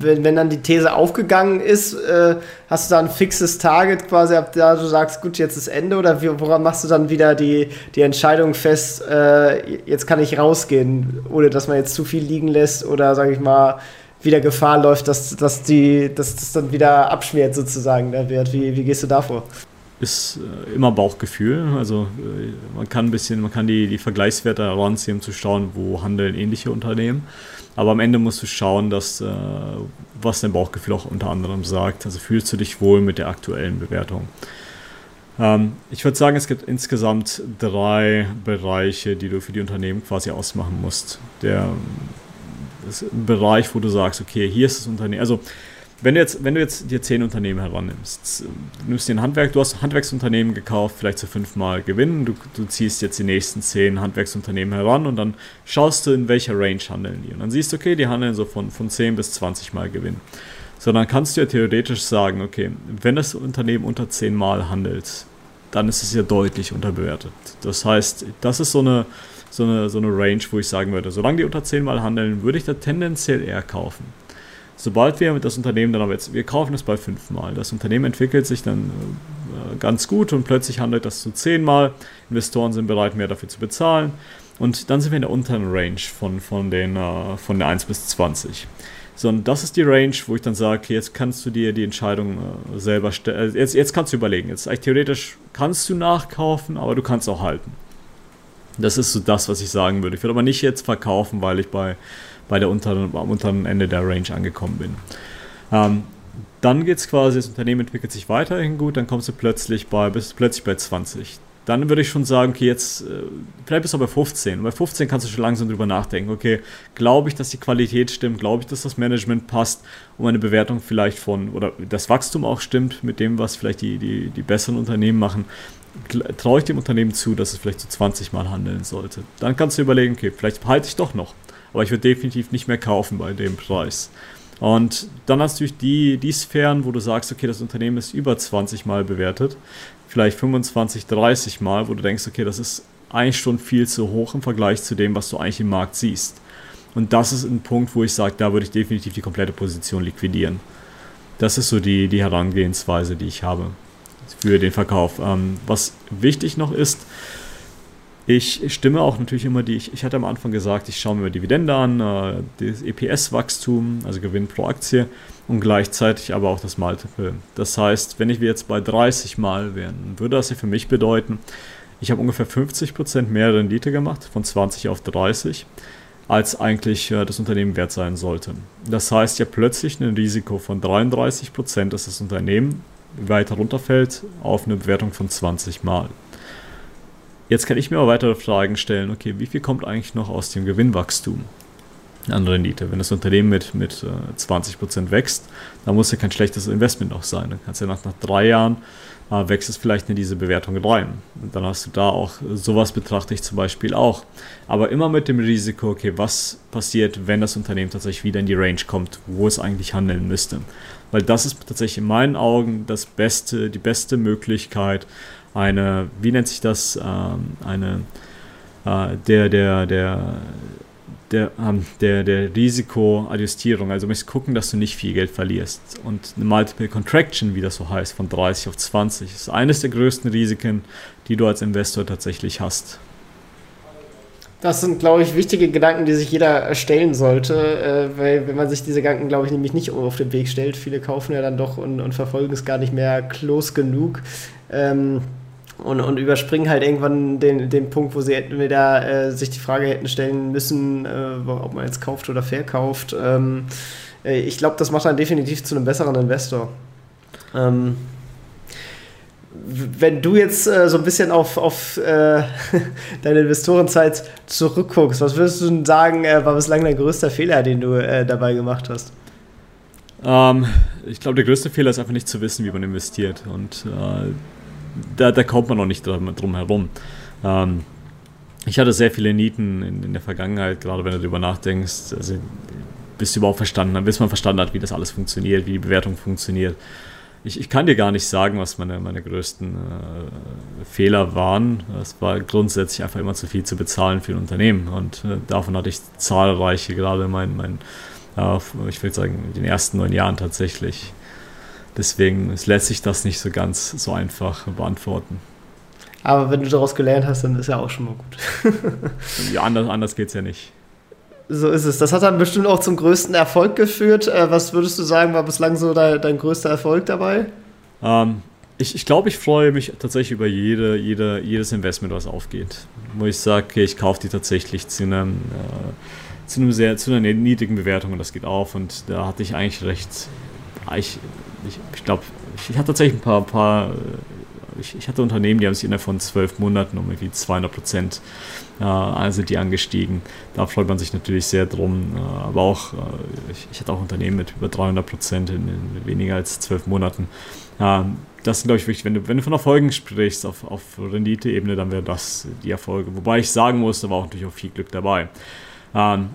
wenn, wenn dann die These aufgegangen ist, äh, hast du da ein fixes Target quasi, ab da du sagst, gut, jetzt ist Ende oder wie, woran machst du dann wieder die, die Entscheidung fest, äh, jetzt kann ich rausgehen, ohne dass man jetzt zu viel liegen lässt oder, sage ich mal, wieder Gefahr läuft, dass, dass, die, dass das dann wieder abschmiert sozusagen, der Wert. Wie, wie gehst du davor? Ist äh, immer Bauchgefühl. Also äh, man kann ein bisschen, man kann die, die Vergleichswerte heranziehen, um zu schauen, wo handeln ähnliche Unternehmen. Aber am Ende musst du schauen, dass, äh, was dein Bauchgefühl auch unter anderem sagt. Also fühlst du dich wohl mit der aktuellen Bewertung. Ähm, ich würde sagen, es gibt insgesamt drei Bereiche, die du für die Unternehmen quasi ausmachen musst. Der Bereich, wo du sagst, okay, hier ist das Unternehmen. Also, wenn du jetzt, wenn du jetzt dir zehn Unternehmen herannimmst, du nimmst dir ein Handwerk, du hast Handwerksunternehmen gekauft, vielleicht zu fünfmal gewinnen, du, du ziehst jetzt die nächsten zehn Handwerksunternehmen heran und dann schaust du, in welcher Range handeln die. Und dann siehst du, okay, die handeln so von, von 10 bis 20 Mal Gewinn. So, dann kannst du ja theoretisch sagen, okay, wenn das Unternehmen unter 10 Mal handelt, dann ist es ja deutlich unterbewertet. Das heißt, das ist so eine, so eine, so eine Range, wo ich sagen würde, solange die unter 10 Mal handeln, würde ich da tendenziell eher kaufen. Sobald wir das Unternehmen dann aber jetzt, wir kaufen es bei 5 Mal, das Unternehmen entwickelt sich dann äh, ganz gut und plötzlich handelt das zu 10 Mal. Investoren sind bereit, mehr dafür zu bezahlen. Und dann sind wir in der unteren Range von, von, den, äh, von der 1 bis 20. So, und das ist die Range, wo ich dann sage, jetzt kannst du dir die Entscheidung äh, selber stellen. Jetzt, jetzt kannst du überlegen. Jetzt eigentlich theoretisch kannst du nachkaufen, aber du kannst auch halten. Das ist so das, was ich sagen würde. Ich würde aber nicht jetzt verkaufen, weil ich bei, bei der unteren, am unteren Ende der Range angekommen bin. Ähm, dann geht es quasi, das Unternehmen entwickelt sich weiterhin gut, dann kommst du plötzlich bei, bist plötzlich bei 20 dann würde ich schon sagen, okay, jetzt, äh, vielleicht bist du bei 15. bei 15 kannst du schon langsam drüber nachdenken, okay, glaube ich, dass die Qualität stimmt, glaube ich, dass das Management passt und eine Bewertung vielleicht von, oder das Wachstum auch stimmt mit dem, was vielleicht die, die, die besseren Unternehmen machen, traue ich dem Unternehmen zu, dass es vielleicht so 20 Mal handeln sollte. Dann kannst du überlegen, okay, vielleicht behalte ich doch noch, aber ich würde definitiv nicht mehr kaufen bei dem Preis. Und dann hast du die, die Sphären, wo du sagst, okay, das Unternehmen ist über 20 Mal bewertet vielleicht 25, 30 Mal, wo du denkst, okay, das ist eigentlich schon viel zu hoch im Vergleich zu dem, was du eigentlich im Markt siehst. Und das ist ein Punkt, wo ich sage, da würde ich definitiv die komplette Position liquidieren. Das ist so die, die Herangehensweise, die ich habe für den Verkauf. Ähm, was wichtig noch ist, ich stimme auch natürlich immer die, ich, ich hatte am Anfang gesagt, ich schaue mir Dividende an, äh, das EPS-Wachstum, also Gewinn pro Aktie und gleichzeitig aber auch das Multiple. Das heißt, wenn ich jetzt bei 30 Mal wären, würde das ja für mich bedeuten, ich habe ungefähr 50% mehr Rendite gemacht, von 20 auf 30, als eigentlich äh, das Unternehmen wert sein sollte. Das heißt ja plötzlich ein Risiko von 33%, dass das Unternehmen weiter runterfällt auf eine Bewertung von 20 Mal. Jetzt kann ich mir aber weitere Fragen stellen. Okay, wie viel kommt eigentlich noch aus dem Gewinnwachstum an Rendite? Wenn das Unternehmen mit, mit 20% äh, wächst, dann muss ja kein schlechtes Investment auch sein. Dann kannst du ja nach, nach drei Jahren äh, wächst es vielleicht in diese Bewertung rein. Und dann hast du da auch, sowas betrachte ich zum Beispiel auch. Aber immer mit dem Risiko, okay, was passiert, wenn das Unternehmen tatsächlich wieder in die Range kommt, wo es eigentlich handeln müsste. Weil das ist tatsächlich in meinen Augen das beste, die beste Möglichkeit, eine, wie nennt sich das, ähm, eine, äh, der, der, der, der, ähm, der, der Risikoadjustierung. Also du musst gucken, dass du nicht viel Geld verlierst. Und eine Multiple Contraction, wie das so heißt, von 30 auf 20, ist eines der größten Risiken, die du als Investor tatsächlich hast. Das sind, glaube ich, wichtige Gedanken, die sich jeder stellen sollte, äh, weil wenn man sich diese Gedanken, glaube ich, nämlich nicht auf den Weg stellt, viele kaufen ja dann doch und, und verfolgen es gar nicht mehr close genug. Ähm, und, und überspringen halt irgendwann den, den Punkt, wo sie entweder äh, sich die Frage hätten stellen müssen, äh, ob man jetzt kauft oder verkauft. Ähm, äh, ich glaube, das macht dann definitiv zu einem besseren Investor. Ähm, wenn du jetzt äh, so ein bisschen auf, auf äh, deine Investorenzeit zurückguckst, was würdest du denn sagen, äh, war bislang dein größter Fehler, den du dabei gemacht hast? Ähm, ich glaube, der größte Fehler ist einfach nicht zu wissen, wie man investiert. Und da, da kommt man noch nicht drum, herum. Ähm, ich hatte sehr viele Nieten in, in, der Vergangenheit, gerade wenn du darüber nachdenkst, also bis du überhaupt verstanden hast, bis man verstanden hat, wie das alles funktioniert, wie die Bewertung funktioniert. Ich, ich kann dir gar nicht sagen, was meine, meine größten äh, Fehler waren. Es war grundsätzlich einfach immer zu viel zu bezahlen für ein Unternehmen und äh, davon hatte ich zahlreiche, gerade mein, mein äh, ich würde sagen, in den ersten neun Jahren tatsächlich. Deswegen lässt sich das nicht so ganz so einfach beantworten. Aber wenn du daraus gelernt hast, dann ist ja auch schon mal gut. ja, anders, anders geht es ja nicht. So ist es. Das hat dann bestimmt auch zum größten Erfolg geführt. Äh, was würdest du sagen, war bislang so dein, dein größter Erfolg dabei? Ähm, ich, ich glaube, ich freue mich tatsächlich über jede, jede, jedes Investment, was aufgeht. Wo ich sage, okay, ich kaufe die tatsächlich zu einem, äh, zu, einem sehr, zu einer niedrigen Bewertung und das geht auf. Und da hatte ich eigentlich recht, ich, ich, ich glaube, ich, ich, hatte tatsächlich ein paar, paar äh, ich, ich, hatte Unternehmen, die haben sich innerhalb von zwölf Monaten um irgendwie 200 Prozent äh, also die angestiegen. Da freut man sich natürlich sehr drum. Äh, aber auch, äh, ich, ich, hatte auch Unternehmen mit über 300 Prozent in, in, weniger als zwölf Monaten. Ähm, das sind, glaube ich, wirklich, wenn du, wenn du von Erfolgen sprichst auf, auf Rendite-Ebene, dann wäre das die Erfolge. Wobei ich sagen muss, da war auch natürlich auch viel Glück dabei. Ähm,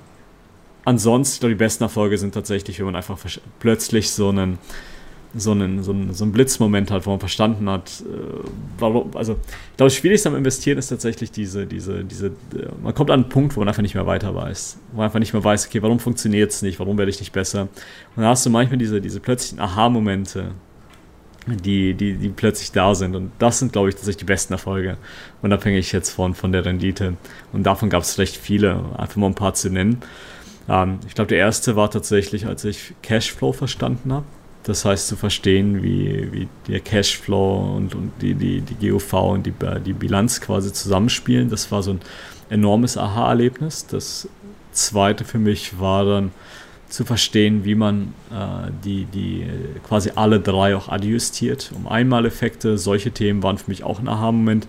ansonsten, ich glaube, die besten Erfolge sind tatsächlich, wenn man einfach plötzlich so einen so einen, so einen, so einen Blitzmoment hat, wo man verstanden hat, äh, warum, also ich glaube, das Schwierigste am Investieren ist tatsächlich diese, diese, diese, äh, man kommt an einen Punkt, wo man einfach nicht mehr weiter weiß, wo man einfach nicht mehr weiß, okay, warum funktioniert es nicht, warum werde ich nicht besser. Und da hast du manchmal diese, diese plötzlichen Aha-Momente, die, die, die plötzlich da sind. Und das sind, glaube ich, tatsächlich die besten Erfolge, unabhängig jetzt von, von der Rendite. Und davon gab es recht viele, einfach mal ein paar zu nennen. Ähm, ich glaube, der erste war tatsächlich, als ich Cashflow verstanden habe. Das heißt, zu verstehen, wie, wie der Cashflow und, und die, die, die GOV und die, die Bilanz quasi zusammenspielen. Das war so ein enormes Aha-Erlebnis. Das zweite für mich war dann, zu verstehen, wie man äh, die, die quasi alle drei auch adjustiert. Um Einmaleffekte, solche Themen waren für mich auch ein Aha-Moment.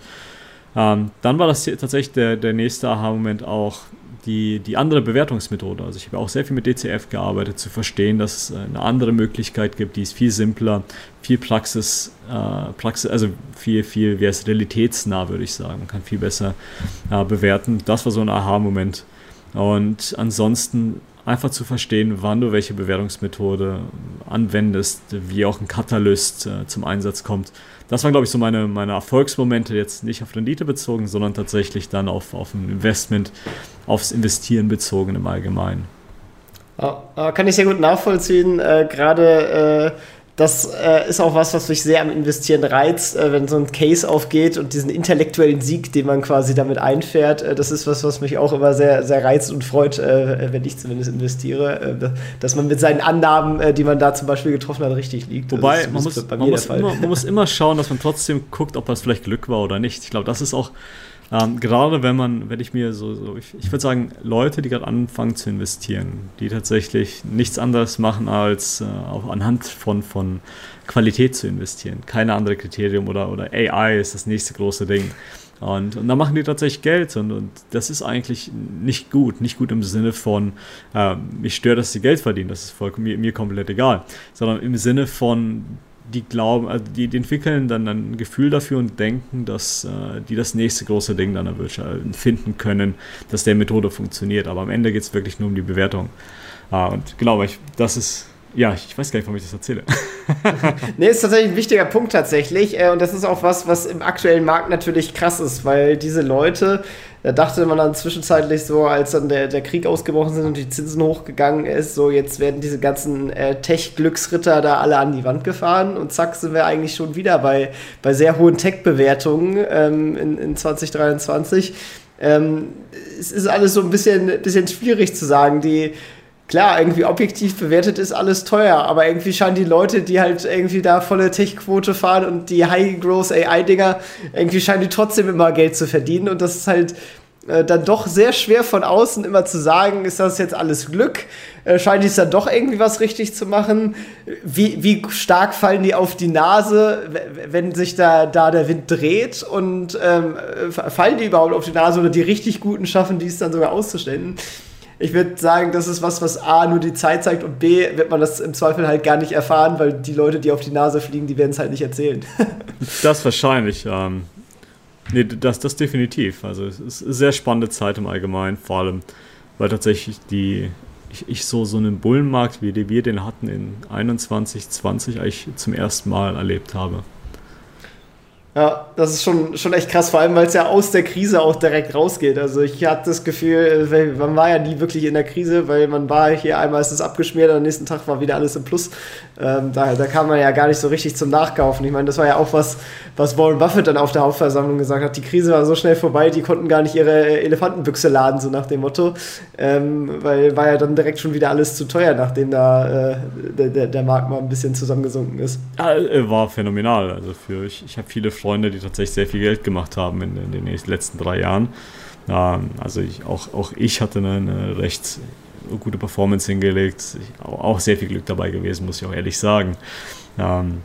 Ähm, dann war das tatsächlich der, der nächste Aha-Moment auch die, die andere Bewertungsmethode. Also ich habe auch sehr viel mit DCF gearbeitet, zu verstehen, dass es eine andere Möglichkeit gibt, die ist viel simpler, viel Praxis, äh, Praxis also viel, viel, wie es realitätsnah, würde ich sagen. Man kann viel besser äh, bewerten. Das war so ein Aha-Moment. Und ansonsten einfach zu verstehen, wann du welche Bewertungsmethode anwendest, wie auch ein Katalyst äh, zum Einsatz kommt. Das waren, glaube ich, so meine, meine Erfolgsmomente, jetzt nicht auf Rendite bezogen, sondern tatsächlich dann auf, auf ein Investment, aufs Investieren bezogen im Allgemeinen. Ja, kann ich sehr gut nachvollziehen. Äh, Gerade äh das äh, ist auch was, was mich sehr am Investieren reizt, äh, wenn so ein Case aufgeht und diesen intellektuellen Sieg, den man quasi damit einfährt, äh, das ist was, was mich auch immer sehr, sehr reizt und freut, äh, wenn ich zumindest investiere, äh, dass man mit seinen Annahmen, äh, die man da zum Beispiel getroffen hat, richtig liegt. Wobei, man muss, man, muss immer, man muss immer schauen, dass man trotzdem guckt, ob das vielleicht Glück war oder nicht. Ich glaube, das ist auch ähm, gerade wenn man, wenn ich mir so, so ich, ich würde sagen, Leute, die gerade anfangen zu investieren, die tatsächlich nichts anderes machen, als äh, auch anhand von, von Qualität zu investieren. Keine andere Kriterium oder, oder AI ist das nächste große Ding. Und, und da machen die tatsächlich Geld und, und das ist eigentlich nicht gut. Nicht gut im Sinne von, äh, mich stört, dass sie Geld verdienen, das ist voll, mir, mir komplett egal. Sondern im Sinne von, die glauben, also die, die, entwickeln dann ein Gefühl dafür und denken, dass äh, die das nächste große Ding dann finden können, dass der Methode funktioniert. Aber am Ende geht es wirklich nur um die Bewertung. Ah, und genau, ich, das ist ja, ich weiß gar nicht, warum ich das erzähle. nee, ist tatsächlich ein wichtiger Punkt tatsächlich. Äh, und das ist auch was, was im aktuellen Markt natürlich krass ist, weil diese Leute, da dachte man dann zwischenzeitlich so, als dann der, der Krieg ausgebrochen sind und die Zinsen hochgegangen ist, so jetzt werden diese ganzen äh, Tech-Glücksritter da alle an die Wand gefahren und zack sind wir eigentlich schon wieder bei, bei sehr hohen Tech-Bewertungen ähm, in, in 2023. Ähm, es ist alles so ein bisschen, bisschen schwierig zu sagen. Die klar, irgendwie objektiv bewertet ist alles teuer, aber irgendwie scheinen die Leute, die halt irgendwie da volle Tech-Quote fahren und die High-Growth-AI-Dinger, irgendwie scheinen die trotzdem immer Geld zu verdienen und das ist halt äh, dann doch sehr schwer von außen immer zu sagen, ist das jetzt alles Glück? Äh, scheint es dann doch irgendwie was richtig zu machen? Wie, wie stark fallen die auf die Nase, wenn sich da, da der Wind dreht? Und ähm, fallen die überhaupt auf die Nase oder die richtig Guten schaffen, die es dann sogar auszustellen? Ich würde sagen, das ist was, was A, nur die Zeit zeigt und B, wird man das im Zweifel halt gar nicht erfahren, weil die Leute, die auf die Nase fliegen, die werden es halt nicht erzählen. das wahrscheinlich. Ähm, nee, das, das definitiv. Also es ist eine sehr spannende Zeit im Allgemeinen, vor allem, weil tatsächlich die, ich, ich so, so einen Bullenmarkt, wie wir den hatten in 21, 20 eigentlich zum ersten Mal erlebt habe. Ja, das ist schon, schon echt krass, vor allem weil es ja aus der Krise auch direkt rausgeht. Also ich hatte das Gefühl, man war ja nie wirklich in der Krise, weil man war hier einmal ist es abgeschmiert, am nächsten Tag war wieder alles im Plus. Ähm, da, da kam man ja gar nicht so richtig zum Nachkaufen. Ich meine, das war ja auch was, was Warren Buffett dann auf der Hauptversammlung gesagt hat. Die Krise war so schnell vorbei, die konnten gar nicht ihre Elefantenbüchse laden, so nach dem Motto. Ähm, weil war ja dann direkt schon wieder alles zu teuer, nachdem da äh, der, der Markt mal ein bisschen zusammengesunken ist. Ja, äh, war phänomenal. Also für ich, ich habe viele Freunde, die tatsächlich sehr viel Geld gemacht haben in, in den letzten drei Jahren. Ähm, also ich, auch, auch ich hatte eine, eine recht gute Performance hingelegt. Auch sehr viel Glück dabei gewesen, muss ich auch ehrlich sagen. Ähm,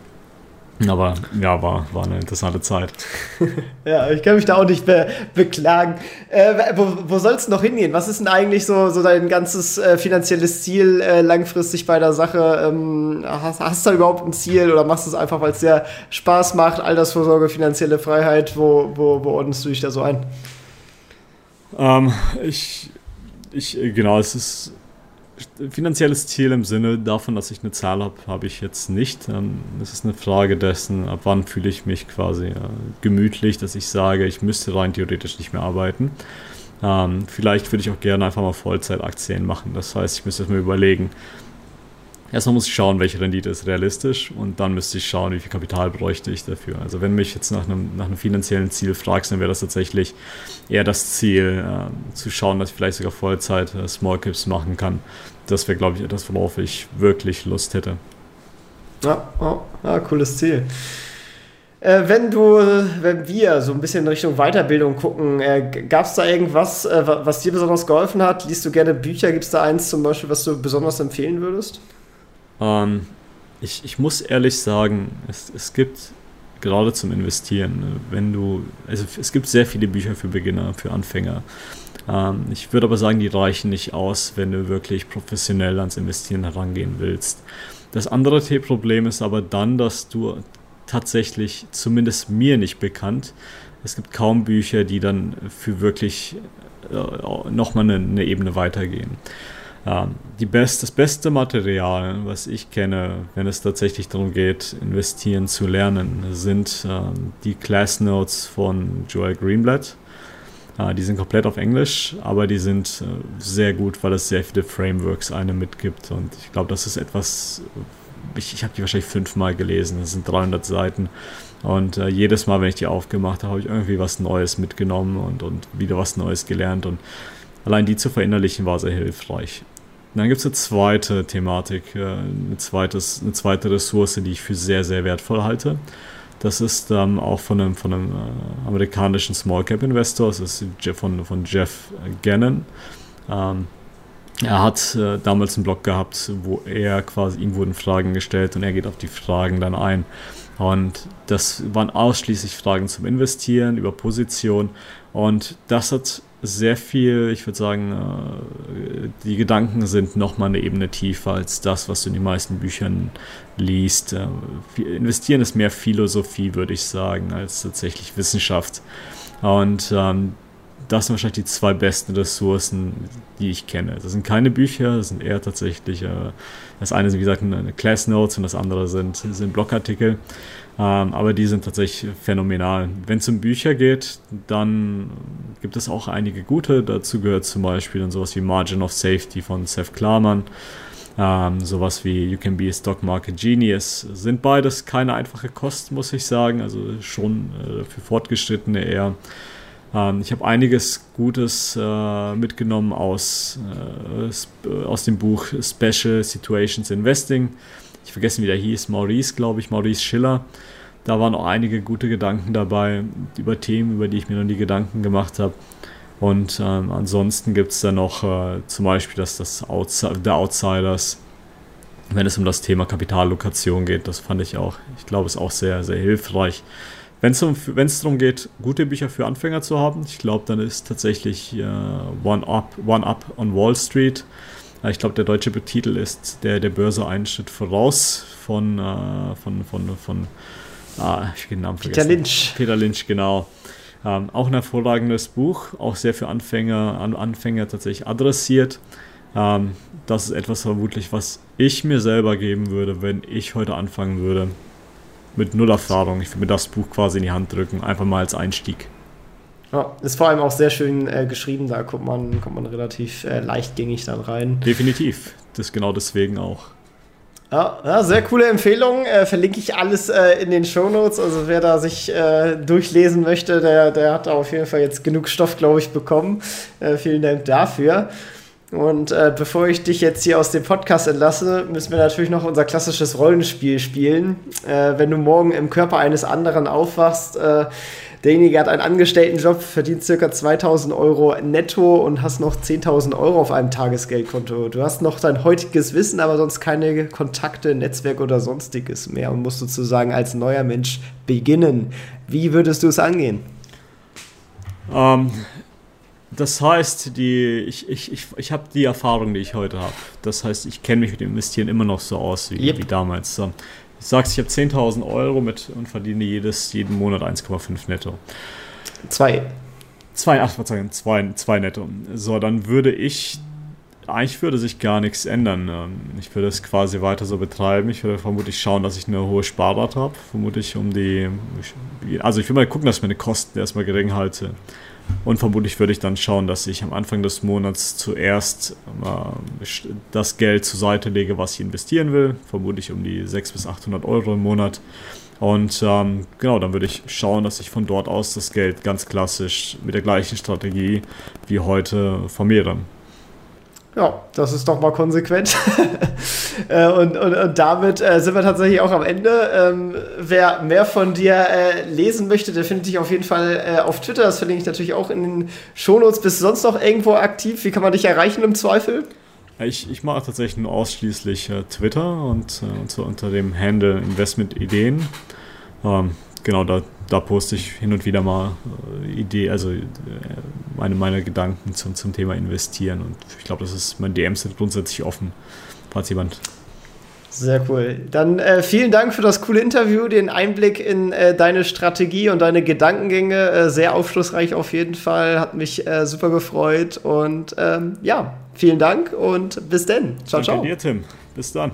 aber ja, war, war eine interessante Zeit. ja, ich kann mich da auch nicht be beklagen. Äh, wo wo soll es noch hingehen? Was ist denn eigentlich so, so dein ganzes äh, finanzielles Ziel äh, langfristig bei der Sache? Ähm, hast, hast du da überhaupt ein Ziel oder machst du es einfach, weil es dir Spaß macht? Altersvorsorge, finanzielle Freiheit, wo, wo, wo ordnest du dich da so ein? Ähm, ich, ich, genau, es ist finanzielles Ziel im Sinne davon, dass ich eine Zahl habe, habe ich jetzt nicht. Ähm, es ist eine Frage dessen, ab wann fühle ich mich quasi äh, gemütlich, dass ich sage, ich müsste rein theoretisch nicht mehr arbeiten. Ähm, vielleicht würde ich auch gerne einfach mal Vollzeitaktien machen. Das heißt, ich müsste mir überlegen, Erstmal muss ich schauen, welche Rendite ist realistisch und dann müsste ich schauen, wie viel Kapital bräuchte ich dafür. Also wenn mich jetzt nach einem, nach einem finanziellen Ziel fragst, dann wäre das tatsächlich eher das Ziel, äh, zu schauen, dass ich vielleicht sogar Vollzeit äh, Small Caps machen kann. Das wäre, glaube ich, etwas, worauf ich wirklich Lust hätte. Ja, oh, ja cooles Ziel. Äh, wenn du, wenn wir so ein bisschen in Richtung Weiterbildung gucken, äh, gab es da irgendwas, äh, was dir besonders geholfen hat? Liest du gerne Bücher? Gibt es da eins zum Beispiel, was du besonders empfehlen würdest? Ähm, ich, ich muss ehrlich sagen, es, es gibt gerade zum Investieren, wenn du, also es gibt sehr viele Bücher für Beginner, für Anfänger. Ähm, ich würde aber sagen, die reichen nicht aus, wenn du wirklich professionell ans Investieren herangehen willst. Das andere Problem ist aber dann, dass du tatsächlich, zumindest mir nicht bekannt, es gibt kaum Bücher, die dann für wirklich äh, nochmal eine, eine Ebene weitergehen. Ja, die best, das beste Material, was ich kenne, wenn es tatsächlich darum geht, investieren zu lernen, sind äh, die Class Notes von Joel Greenblatt. Äh, die sind komplett auf Englisch, aber die sind äh, sehr gut, weil es sehr viele Frameworks einem mitgibt. Und ich glaube, das ist etwas, ich, ich habe die wahrscheinlich fünfmal gelesen. Das sind 300 Seiten. Und äh, jedes Mal, wenn ich die aufgemacht habe, habe ich irgendwie was Neues mitgenommen und, und wieder was Neues gelernt. Und allein die zu verinnerlichen war sehr hilfreich dann gibt es eine zweite Thematik, äh, eine, zweites, eine zweite Ressource, die ich für sehr, sehr wertvoll halte. Das ist ähm, auch von einem, von einem äh, amerikanischen Small Cap Investor, das ist von, von Jeff Gannon. Ähm, er hat äh, damals einen Blog gehabt, wo er quasi, ihm wurden Fragen gestellt und er geht auf die Fragen dann ein. Und das waren ausschließlich Fragen zum Investieren, über Position. Und das hat sehr viel, ich würde sagen, äh, die Gedanken sind nochmal eine Ebene tiefer als das, was du in den meisten Büchern liest. Äh, investieren ist mehr Philosophie, würde ich sagen, als tatsächlich Wissenschaft. Und ähm, das sind wahrscheinlich die zwei besten Ressourcen, die ich kenne. Das sind keine Bücher, das sind eher tatsächlich, äh, das eine sind wie gesagt eine Class Notes und das andere sind, sind Blogartikel. Ähm, aber die sind tatsächlich phänomenal. Wenn es um Bücher geht, dann gibt es auch einige gute. Dazu gehört zum Beispiel dann sowas wie Margin of Safety von Seth Klarman. Ähm, sowas wie You Can Be a Stock Market Genius. Sind beides keine einfache Kost, muss ich sagen. Also schon äh, für Fortgeschrittene eher. Ähm, ich habe einiges Gutes äh, mitgenommen aus, äh, aus dem Buch Special Situations Investing ich vergesse, wie der hieß, Maurice, glaube ich, Maurice Schiller. Da waren auch einige gute Gedanken dabei über Themen, über die ich mir noch nie Gedanken gemacht habe. Und ähm, ansonsten gibt es da noch äh, zum Beispiel das, das Outs The Outsiders, wenn es um das Thema Kapitallokation geht. Das fand ich auch, ich glaube, ist auch sehr, sehr hilfreich. Wenn es um, darum geht, gute Bücher für Anfänger zu haben, ich glaube, dann ist tatsächlich äh, One, Up, One Up on Wall Street ich glaube, der deutsche Titel ist der, der Börse einen Schritt voraus von, äh, von, von, von, ah, ich den Namen vergessen. Peter Lynch. Peter Lynch, genau. Ähm, auch ein hervorragendes Buch, auch sehr für Anfänger, An Anfänger tatsächlich adressiert. Ähm, das ist etwas vermutlich, was ich mir selber geben würde, wenn ich heute anfangen würde. Mit null Erfahrung. Ich würde mir das Buch quasi in die Hand drücken, einfach mal als Einstieg. Ja, ist vor allem auch sehr schön äh, geschrieben, da kommt man, kommt man relativ äh, leichtgängig dann rein. Definitiv, das genau deswegen auch. Ja, ja sehr coole Empfehlung. Äh, verlinke ich alles äh, in den Show Notes. Also wer da sich äh, durchlesen möchte, der, der hat auf jeden Fall jetzt genug Stoff, glaube ich, bekommen. Äh, vielen Dank dafür. Und äh, bevor ich dich jetzt hier aus dem Podcast entlasse, müssen wir natürlich noch unser klassisches Rollenspiel spielen. Äh, wenn du morgen im Körper eines anderen aufwachst, äh, derjenige hat einen Angestelltenjob, verdient circa 2000 Euro netto und hast noch 10.000 Euro auf einem Tagesgeldkonto. Du hast noch dein heutiges Wissen, aber sonst keine Kontakte, Netzwerk oder sonstiges mehr und musst sozusagen als neuer Mensch beginnen. Wie würdest du es angehen? Ähm, das heißt, die, ich, ich, ich, ich habe die Erfahrung, die ich heute habe. Das heißt, ich kenne mich mit dem Investieren immer noch so aus wie, yep. wie damals. So. Ich sag's, ich habe 10.000 Euro mit und verdiene jedes, jeden Monat 1,5 netto. Zwei. Zwei, ach, Verzeihung, zwei, zwei netto. So, dann würde ich, eigentlich würde sich gar nichts ändern. Ähm, ich würde es quasi weiter so betreiben. Ich würde vermutlich schauen, dass ich eine hohe Sparrate habe. Vermutlich um die, also ich würde mal gucken, dass ich meine Kosten erstmal gering halte. Und vermutlich würde ich dann schauen, dass ich am Anfang des Monats zuerst äh, das Geld zur Seite lege, was ich investieren will. Vermutlich um die 600 bis 800 Euro im Monat. Und ähm, genau, dann würde ich schauen, dass ich von dort aus das Geld ganz klassisch mit der gleichen Strategie wie heute vermehre. Ja, das ist doch mal konsequent. Äh, und, und, und, damit äh, sind wir tatsächlich auch am Ende. Ähm, wer mehr von dir äh, lesen möchte, der findet dich auf jeden Fall auf Twitter. Das verlinke ich natürlich auch in den Shownotes. Bist du sonst noch irgendwo aktiv? Wie kann man dich erreichen im Zweifel? Ich, ich mache tatsächlich nur ausschließlich Twitter und, und so unter dem Handle Investment Ideen. Ähm, genau, da, da poste ich hin und wieder mal äh, Idee, also äh, meine, meine Gedanken zum, zum Thema Investieren. Und ich glaube, das ist, mein DMs sind grundsätzlich offen, falls jemand. Sehr cool. Dann äh, vielen Dank für das coole Interview, den Einblick in äh, deine Strategie und deine Gedankengänge. Äh, sehr aufschlussreich auf jeden Fall. Hat mich super gefreut. Und ähm, ja, vielen Dank und bis dann. Ciao, Danke ciao. dir, Tim. Bis dann